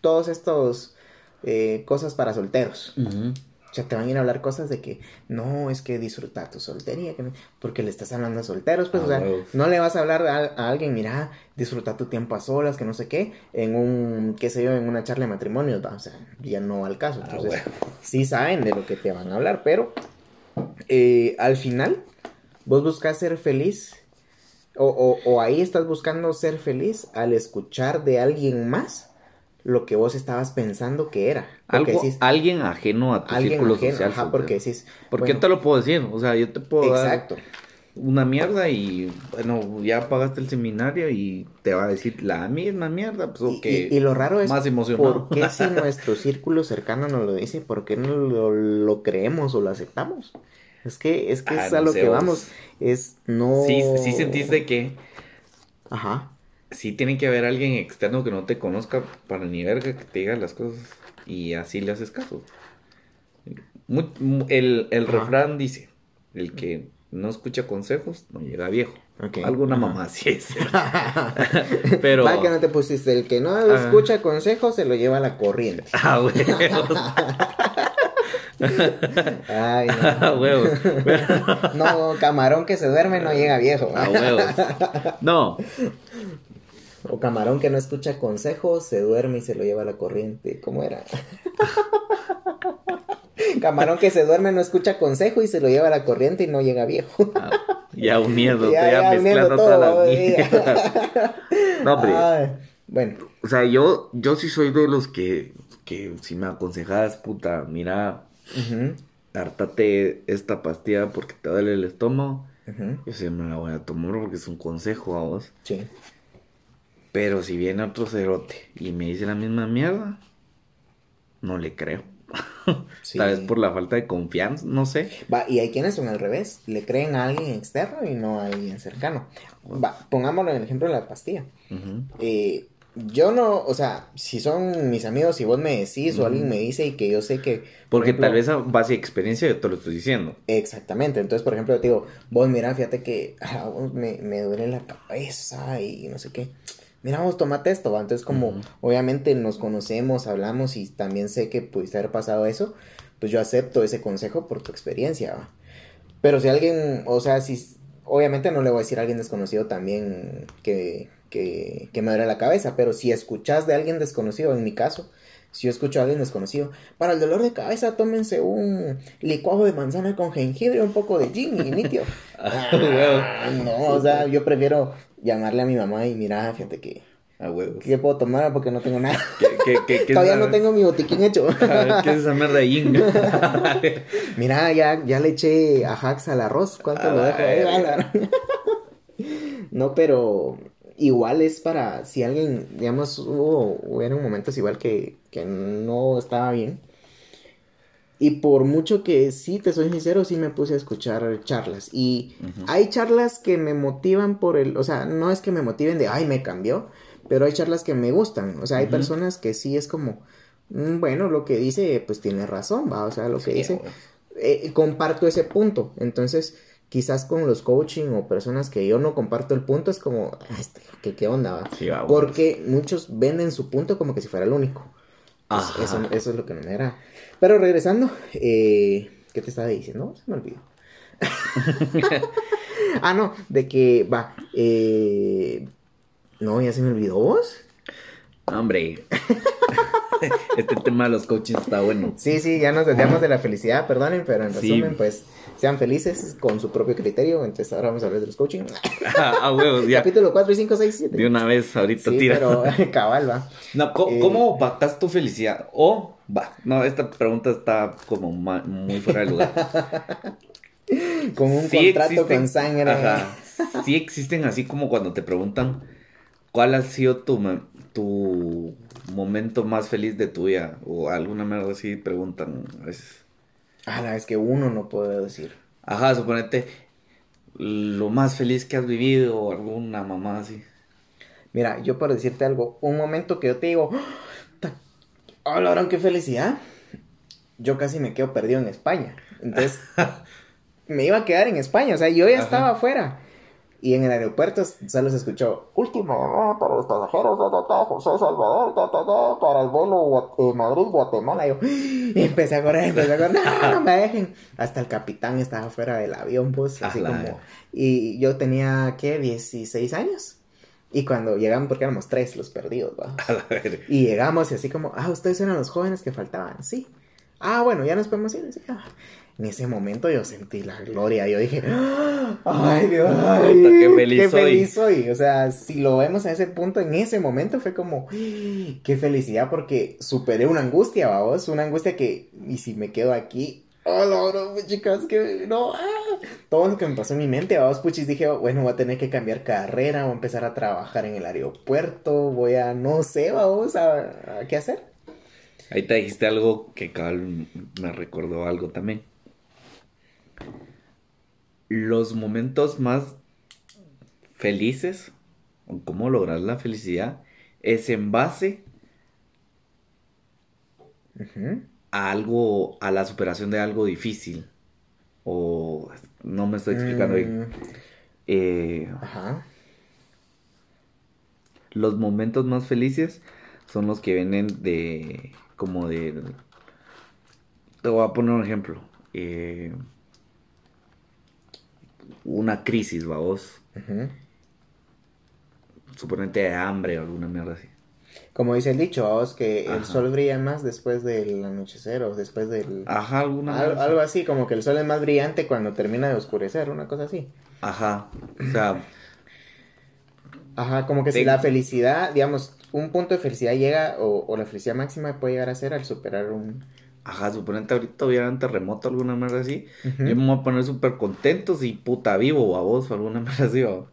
todos estos eh, cosas para solteros. O sea, te van a ir a hablar cosas de que no, es que disfruta tu soltería, que no- porque le estás hablando a solteros, pues, Ah, o sea, no le vas a hablar a, a alguien, mira, disfruta tu tiempo a solas, que no sé qué, en un, qué sé yo, en una charla de matrimonios, va, o sea, ya no va al caso. Ah, Entonces, sí saben de lo que te van a hablar, pero eh, al final, vos buscas ser feliz, o, o, o ahí estás buscando ser feliz al escuchar de alguien más lo que vos estabas pensando que era. Porque Algo, decís, alguien ajeno a tu alguien círculo ajeno, social. ajá, porque decís, Porque bueno, yo te lo puedo decir, o sea, yo te puedo dar exacto. una mierda y, bueno, ya pagaste el seminario y te va a decir la misma mierda, pues, Y- ok. y, y lo raro es, más emocionado. ¿por qué si nuestro círculo cercano nos lo dice, por qué no lo, lo creemos o lo aceptamos? Es que, es que Ah, es a no lo sé, que vamos, es no... Sí, sí sentiste que Ajá, sí tiene que haber alguien externo que no te conozca para ni verga que te diga las cosas y así le haces caso. El refrán dice, el que no escucha consejos no llega viejo. ok. Alguna Ajá. mamá sí es. Pero... Va que no te pusiste, el que no escucha consejos se lo lleva a la corriente. Ah, huevos. Ay, Ah, huevos. no. no, camarón que se duerme no llega viejo. Ah, huevos. No, O camarón que no escucha consejos se duerme y se lo lleva a la corriente. ¿Cómo era? camarón que se duerme no escucha consejo y se lo lleva a la corriente y no llega viejo. Ah, ya uniendo, Ya, ya, ya mezclando todo, las ya. mierdas. No, hombre. Bueno, O sea, yo, yo sí soy de los que, que si me aconsejas, puta, mira, ujú, hartate esta pastilla porque te duele el estómago. ujú, Yo sí me la voy a tomar porque es un consejo a vos. sí. Pero si viene otro cerote y me dice la misma mierda, no le creo. Sí. Tal vez por la falta de confianza, no sé. Va, y hay quienes son al revés, le creen a alguien externo y no a alguien cercano. Va, pongámoslo en el ejemplo de la pastilla. Eh, yo no, o sea, si son mis amigos y vos me decís o alguien me dice y que yo sé que... por Porque ejemplo, tal vez a base de experiencia yo te lo estoy diciendo. Exactamente, entonces por ejemplo yo te digo, vos mira, fíjate que ah, vos me, me duele la cabeza y no sé qué. Mira, vos tomate esto, ¿va? Entonces como obviamente nos conocemos, hablamos y también sé que pudiste haber pasado eso, pues yo acepto ese consejo por tu experiencia, ¿va? Pero si alguien, o sea, si obviamente no le voy a decir a alguien desconocido también que, que, que me duele la cabeza, pero si escuchas de alguien desconocido, en mi caso, si yo escucho a alguien desconocido, para el dolor de cabeza tómense un licuado de manzana con jengibre, un poco de gin y litio. Ah, no, o sea, yo prefiero llamarle a mi mamá y mira, fíjate que, A huevos. ¿qué puedo tomar? Porque no tengo nada. ¿Qué, qué, qué, qué Todavía no tengo mi botiquín hecho. ¿Qué es esa mierda de? Mira, ya, ya le eché ajax al arroz. ¿Cuánto A lo la dejo ahí? verga. no, pero igual es para si alguien, digamos, hubo, hubieron momentos igual que, que no estaba bien. Y por mucho que sí, te soy sincero, sí me puse a escuchar charlas. Y hay charlas que me motivan por el, o sea, no es que me motiven de, ay, me cambió, pero hay charlas que me gustan. O sea, hay personas que sí es como, mm, bueno, lo que dice, pues tiene razón, va. O sea, lo que Sí, dice, eh, comparto ese punto. Entonces, quizás con los coaching o personas que yo no comparto el punto, es como, "Ah, este, ¿qué, qué onda? va?". Sí, a huevos. Porque muchos venden su punto como que si fuera el único. Ajá. eso, eso es lo que no me era. Pero regresando, eh, ¿qué te estaba diciendo? Se me olvidó. ah, no, de que va. eh, no, ya se me olvidó vos. Hombre. este tema de los coaches está bueno. Sí, sí, ya nos desviamos de la felicidad, perdonen, pero en Sí. resumen, pues sean felices con su propio criterio. Entonces, ahora vamos a hablar de los coaching. a huevos, ya. Capítulo 4, 5, 6, 7. De una vez, ahorita Sí, tira. pero cabal, va. No, Eh, ¿cómo pactas tu felicidad? O, va, no, esta pregunta está como muy fuera de lugar. Con un Sí contrato existen- con sangre. Ajá. Sí existen así como cuando te preguntan cuál ha sido tu, tu momento más feliz de tu vida. O alguna mierda así preguntan a veces. Ah, la vez que uno no puede decir. Ajá, suponete lo más feliz que has vivido o alguna mamá así. Mira, yo para decirte algo, un momento que yo te digo, "Ta- ¡ah, la gran qué felicidad! Yo casi me quedo perdido en España. Entonces, me iba a quedar en España, o sea, yo ya Ajá. estaba afuera. Y en el aeropuerto solo se escuchó, última llamada para los pasajeros, José Salvador, para el vuelo eh, Madrid-Guatemala. Y yo, y empecé a correr, empecé a correr, no, no me dejen. Hasta el capitán estaba fuera del avión, pues, así A la como... Y yo tenía, ¿qué? 16 años. Y cuando llegamos, porque éramos tres los perdidos, ¿va? Y llegamos y así como, ah, ustedes eran los jóvenes que faltaban, sí. Ah, bueno, ya nos podemos ir. Sí, ah. En ese momento yo sentí la gloria. Yo dije, ay Dios, qué feliz, qué feliz soy. O sea, si lo vemos a ese punto, en ese momento fue como, qué felicidad porque superé una angustia, vamos, una angustia que, y si me quedo aquí, oh, no, no, chicas, que no, ah, todo lo que me pasó en mi mente, vamos, puchis, dije, bueno, voy a tener que cambiar carrera, voy a empezar a trabajar en el aeropuerto, voy a, no sé, vamos, a, a qué hacer. Ahí te dijiste algo que me recordó algo también los momentos más felices, o cómo lograr la felicidad, es en base a algo, a la superación de algo difícil. O no me estoy explicando bien. Mm. Eh, Ajá. Los momentos más felices son los que vienen de, como de, te voy a poner un ejemplo. Eh, una crisis, vos. Suponente de hambre o alguna mierda así. Como dice el dicho, vos, que el sol brilla más después del anochecer o después del... Ajá, alguna Algo así, como que el sol es más brillante cuando termina de oscurecer, una cosa así. Ajá, o sea... Ajá, como que si la felicidad, digamos, un punto de felicidad llega, o, o la felicidad máxima puede llegar a ser al superar un, Ajá, suponente ahorita hubiera un terremoto alguna manera así. Yo me voy a poner súper contentos y puta vivo a vos o alguna manera así. O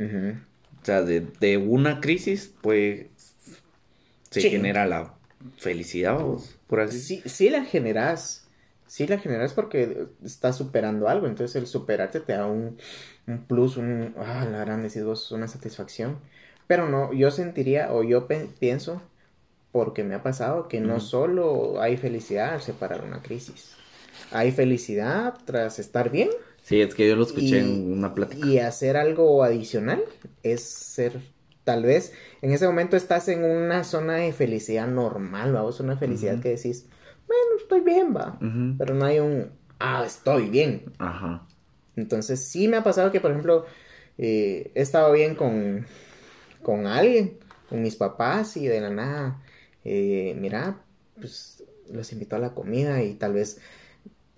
sea, de, una crisis, pues se genera la felicidad, vos, por así Sí, sí la generas. Sí la generas porque estás superando algo. Entonces el superarte te da un, un plus, un. Ah, la gran decir vos, una satisfacción. Pero no, yo sentiría, o yo pienso porque me ha pasado que no solo hay felicidad al separar una crisis, hay felicidad tras estar bien. Sí, es que yo lo escuché en una plática. Y hacer algo adicional es ser, tal vez, en ese momento estás en una zona de felicidad normal, vamos, una felicidad que decís, bueno, estoy bien, va, pero no hay un, ah, estoy bien. Ajá. Entonces sí me ha pasado que, por ejemplo, eh, he estado bien con, con alguien, con mis papás y de la nada eh, mira, pues los invitó a la comida y tal vez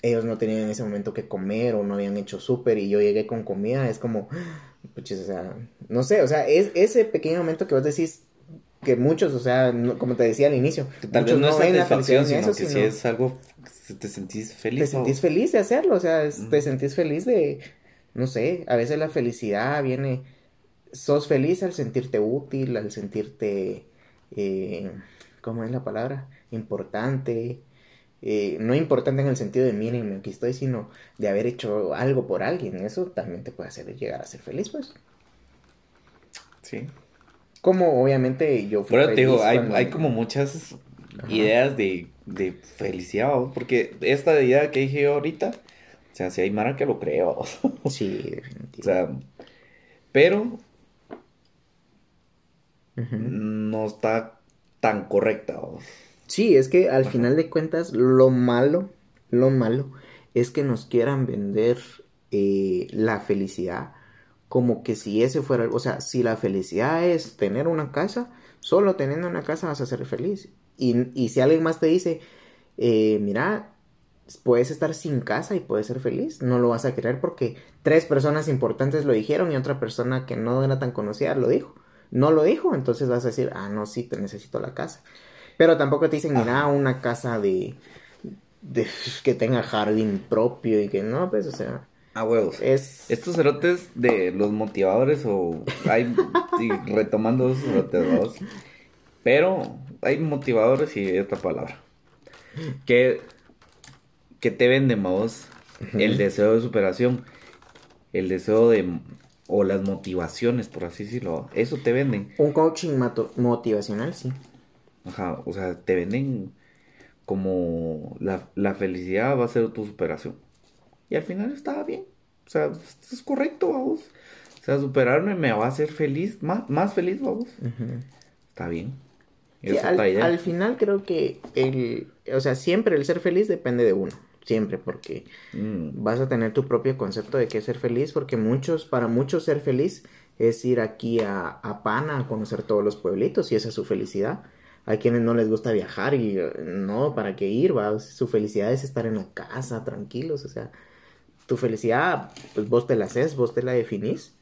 ellos no tenían en ese momento que comer o no habían hecho súper y yo llegué con comida, es como, pues, o sea, no sé, o sea, es ese pequeño momento que vos decís que muchos, o sea, como te decía al inicio, tal vez no, es satisfacción, sino que si es algo, te sentís feliz. Te sentís feliz de hacerlo, o sea, te sentís feliz de, no sé, a veces la felicidad viene, sos feliz al sentirte útil, al sentirte... Eh, ¿cómo es la palabra? Importante. Eh, no importante en el sentido de miren, aquí estoy, sino de haber hecho algo por alguien. Eso también te puede hacer llegar a ser feliz, pues. Sí. Como obviamente yo fui Pero te digo, hay, como muchas ideas de, de felicidad, porque esta idea que dije yo ahorita, o sea, si hay Mara que lo creo. sí, O sea, pero no está tan correcta. Sí, es que al final de cuentas lo malo, lo malo es que nos quieran vender eh, la felicidad como que si ese fuera, o sea, si la felicidad es tener una casa, solo teniendo una casa vas a ser feliz. Y, si alguien más te dice, eh, mira, puedes estar sin casa y puedes ser feliz, no lo vas a querer porque tres personas importantes lo dijeron y otra persona que no era tan conocida lo dijo no lo dijo, entonces vas a decir, ah, no, sí, te necesito la casa. Pero tampoco te dicen, mira, una casa de, de que tenga jardín propio y que no, pues, o sea. A huevos. Es... Estos cerotes de los motivadores o hay, retomando esos cerotes, Pero hay motivadores y esta palabra. Que, que te venden, vos, el deseo de superación, el deseo de o las motivaciones, por así decirlo. Eso te venden. Un coaching motivacional, sí. Ajá, o sea, te venden como la, felicidad va a ser tu superación. Y al final estaba bien. O sea, es correcto, vamos. O sea, superarme me va a hacer feliz, más, más feliz, vamos. Está bien. al, final creo que el, o sea, siempre el ser feliz depende de uno siempre, porque mm. vas a tener tu propio concepto de qué es ser feliz, porque muchos, para muchos ser feliz es ir aquí a, a Pana a conocer todos los pueblitos y esa es su felicidad. Hay quienes no les gusta viajar y no, ¿para qué ir? Va? Su felicidad es estar en la casa, tranquilos, o sea, tu felicidad, pues vos te la haces, vos te la definís,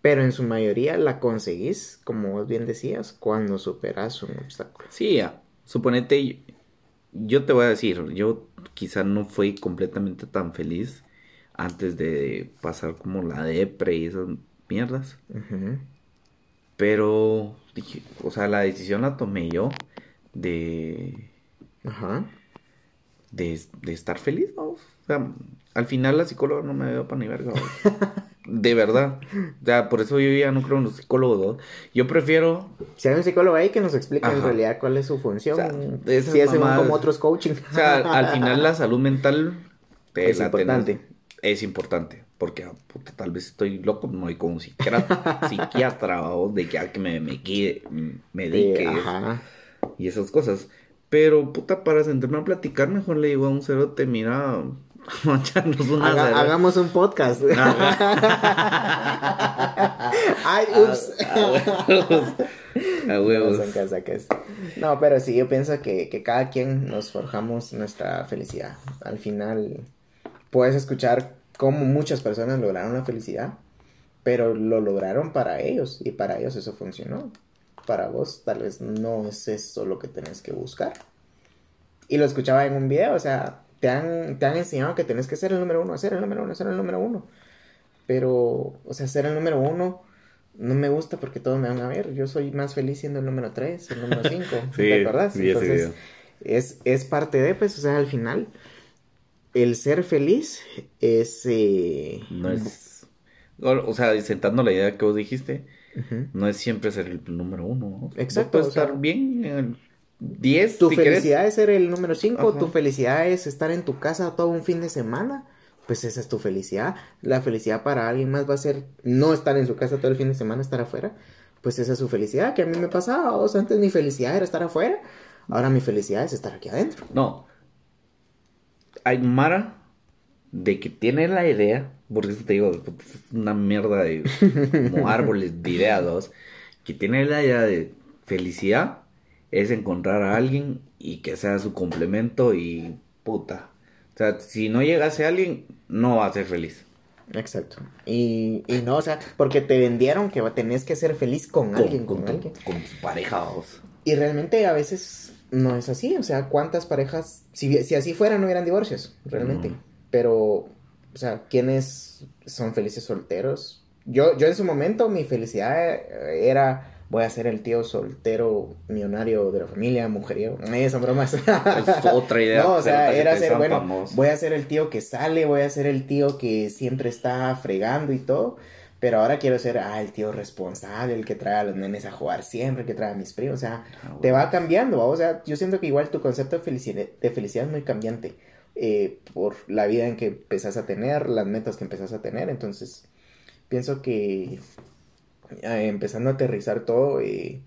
pero en su mayoría la conseguís, como vos bien decías, cuando superas un obstáculo. Sí, ya. suponete, yo te voy a decir, yo quizá no fui completamente tan feliz antes de pasar como la depre y esas mierdas. Ujú. Pero, dije, o sea, la decisión la tomé yo de, Ajá. de, de estar feliz, vamos. O sea, al final la psicóloga no me veo para ni verga. De verdad. O sea, por eso yo ya no creo en los psicólogos. Yo prefiero Si hay un psicólogo ahí que nos explique en realidad cuál es su función, O sea, si es mamadas- como otros coaching. O sea, al final la salud mental Es importante. tenés- es importante. Porque ah, puta, tal vez estoy loco, no hay con un psiquiatra, psiquiatra o de que, ah, que me, me guíe, me Eh, dedique ajá. y esas cosas. Pero, puta, para sentarme a platicar, mejor le digo a un cerote, mira, vamos a echarnos una Haga- cerveza". hagamos un podcast. Ay, ups. A huevos. A huevos. No. No, pero sí, yo pienso que, que cada quien nos forjamos nuestra felicidad. Al final, puedes escuchar cómo muchas personas lograron la felicidad, pero lo lograron para ellos y para ellos eso funcionó. Para vos, tal vez no es eso lo que tenés que buscar. Y lo escuchaba en un video, o sea, te han, te han enseñado que tenés que ser el número uno, ser el número uno, ser el número uno. Pero, o sea, ser el número uno no me gusta porque todos me van a ver. Yo soy más feliz siendo el número 3, el número 5. Sí, ¿Te ese Entonces, es, es parte de, pues, o sea, al final, el ser feliz es... eh, No es. O, sea, sentando la idea que vos dijiste, no es siempre ser el número uno. Exacto, puedes o sea, estar bien en el 10 Tu si querés. felicidad es ser el número 5, Ajá. tu felicidad es estar en tu casa todo un fin de semana. Pues esa es tu felicidad. La felicidad para alguien más va a ser no estar en su casa todo el fin de semana, estar afuera. Pues esa es su felicidad, que a mí me pasaba. O sea, antes mi felicidad era estar afuera. Ahora mi felicidad es estar aquí adentro. No. Hay Mara de que tiene la idea, porque te digo, es una mierda de como árboles de ideas, que tiene la idea de felicidad es encontrar a alguien y que sea su complemento y puta. O sea, si no llegase alguien, no va a ser feliz. Exacto. Y, y no, o sea, porque te vendieron que tenés que ser feliz con alguien, con, tu- alguien. con tu pareja, vos. Y realmente a veces no es así. O sea, ¿cuántas parejas, si, si así fuera, no hubieran divorcios, realmente? Mm. Pero, o sea, ¿quiénes son felices solteros? Yo, yo en su momento, mi felicidad era, voy a ser el tío soltero millonario de la familia, mujeriego. Eh, son bromas. Es otra idea. No, o sea, era ser, bueno, voy a ser el tío que sale, voy a ser el tío que siempre está fregando y todo, pero ahora quiero ser, ah, el tío responsable, el que trae a los nenes a jugar siempre, el que trae a mis primos, o sea, Ah, te va cambiando, ¿va? o sea, yo siento que igual tu concepto de felicidad, de felicidad es muy cambiante eh, por la vida en que empezás a tener, las metas que empezás a tener, entonces pienso que empezando a aterrizar todo, eh,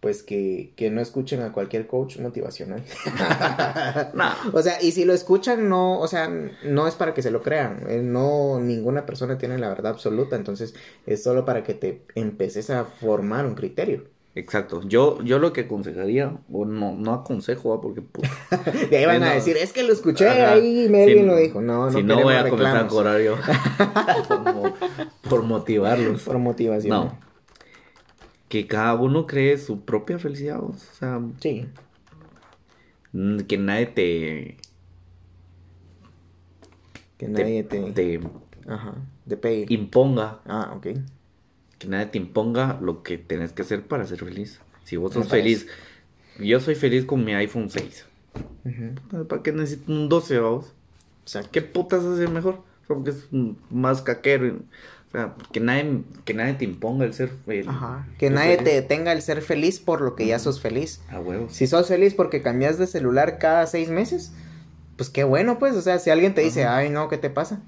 pues que, que no escuchen a cualquier coach motivacional. Nah. O sea, y si lo escuchan, no, o sea, no es para que se lo crean. eh, no, ninguna persona tiene la verdad absoluta. Entonces, es solo para que te empeces a formar un criterio. Exacto. Yo, yo lo que aconsejaría, o no, no aconsejo, porque puta, De ahí van a decir, es que lo escuché Ajá. ahí y me alguien Si- lo dijo. No, no si no voy a comenzar a reclamos. cobrar yo por, por motivarlos. Por motivación. No. Que cada uno cree su propia felicidad. O sea, Sí. que nadie te, Que te, nadie te... te Ajá. De pay. imponga. Ah, ok. Que nadie te imponga lo que tenés que hacer para ser feliz. Si vos sos feliz. Yo soy feliz con mi iPhone 6. Ujú. ¿Para qué necesito un 12, vamos? Exacto. ¿Qué putas hace mejor? Porque es más caquero. O sea, que nadie, que nadie te imponga el ser el- Ajá. Que nadie feliz. te detenga el ser feliz por lo que ya sos feliz. A huevos. Si sos feliz porque cambias de celular cada seis meses, pues qué bueno, pues. O sea, si alguien te dice, Ajá. ay, no, ¿qué te pasa?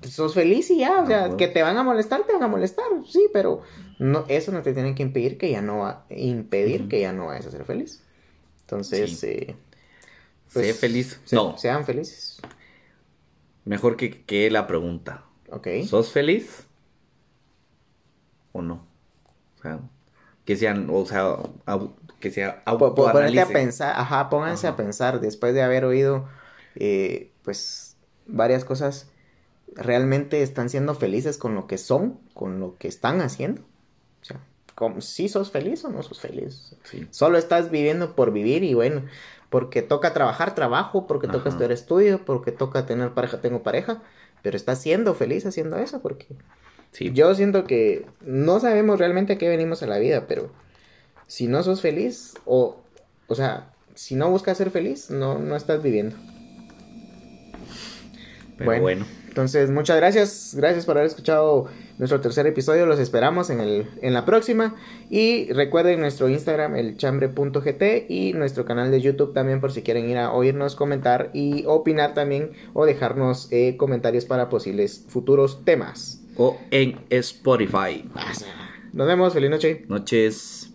Pues sos feliz y ya. O Ah, sea, bueno. que te van a molestar, te van a molestar. Sí, pero no, eso no te tiene que impedir que ya no va, impedir que ya no vayas a ser feliz. Entonces, Sí. eh, sé feliz. se- no, sean felices. mejor que, que la pregunta. Ok. ¿Sos feliz? ¿O no? O sea, que sean, o sea, que sea Ponerte a pensar, ajá, pónganse Ajá. a pensar después de haber oído, eh, pues, varias cosas. Realmente están siendo felices con lo que son, con lo que están haciendo. O sea, si sos feliz o no sos feliz. Solo estás viviendo por vivir y bueno, porque toca trabajar, trabajo, porque toca estudiar estudio, porque toca tener pareja, tengo pareja, pero estás siendo feliz haciendo eso porque yo siento que no sabemos realmente a qué venimos a la vida, pero si no sos feliz o, o sea, si no buscas ser feliz, no, no estás viviendo. Pero bueno. Entonces, muchas gracias. Gracias por haber escuchado nuestro tercer episodio. Los esperamos en, el, en la próxima. Y recuerden nuestro Instagram, el chambre.gt, y nuestro canal de YouTube también, por si quieren ir a oírnos, comentar y opinar también, o dejarnos eh, comentarios para posibles futuros temas. O en Spotify. Nos vemos. Feliz noche. Noches.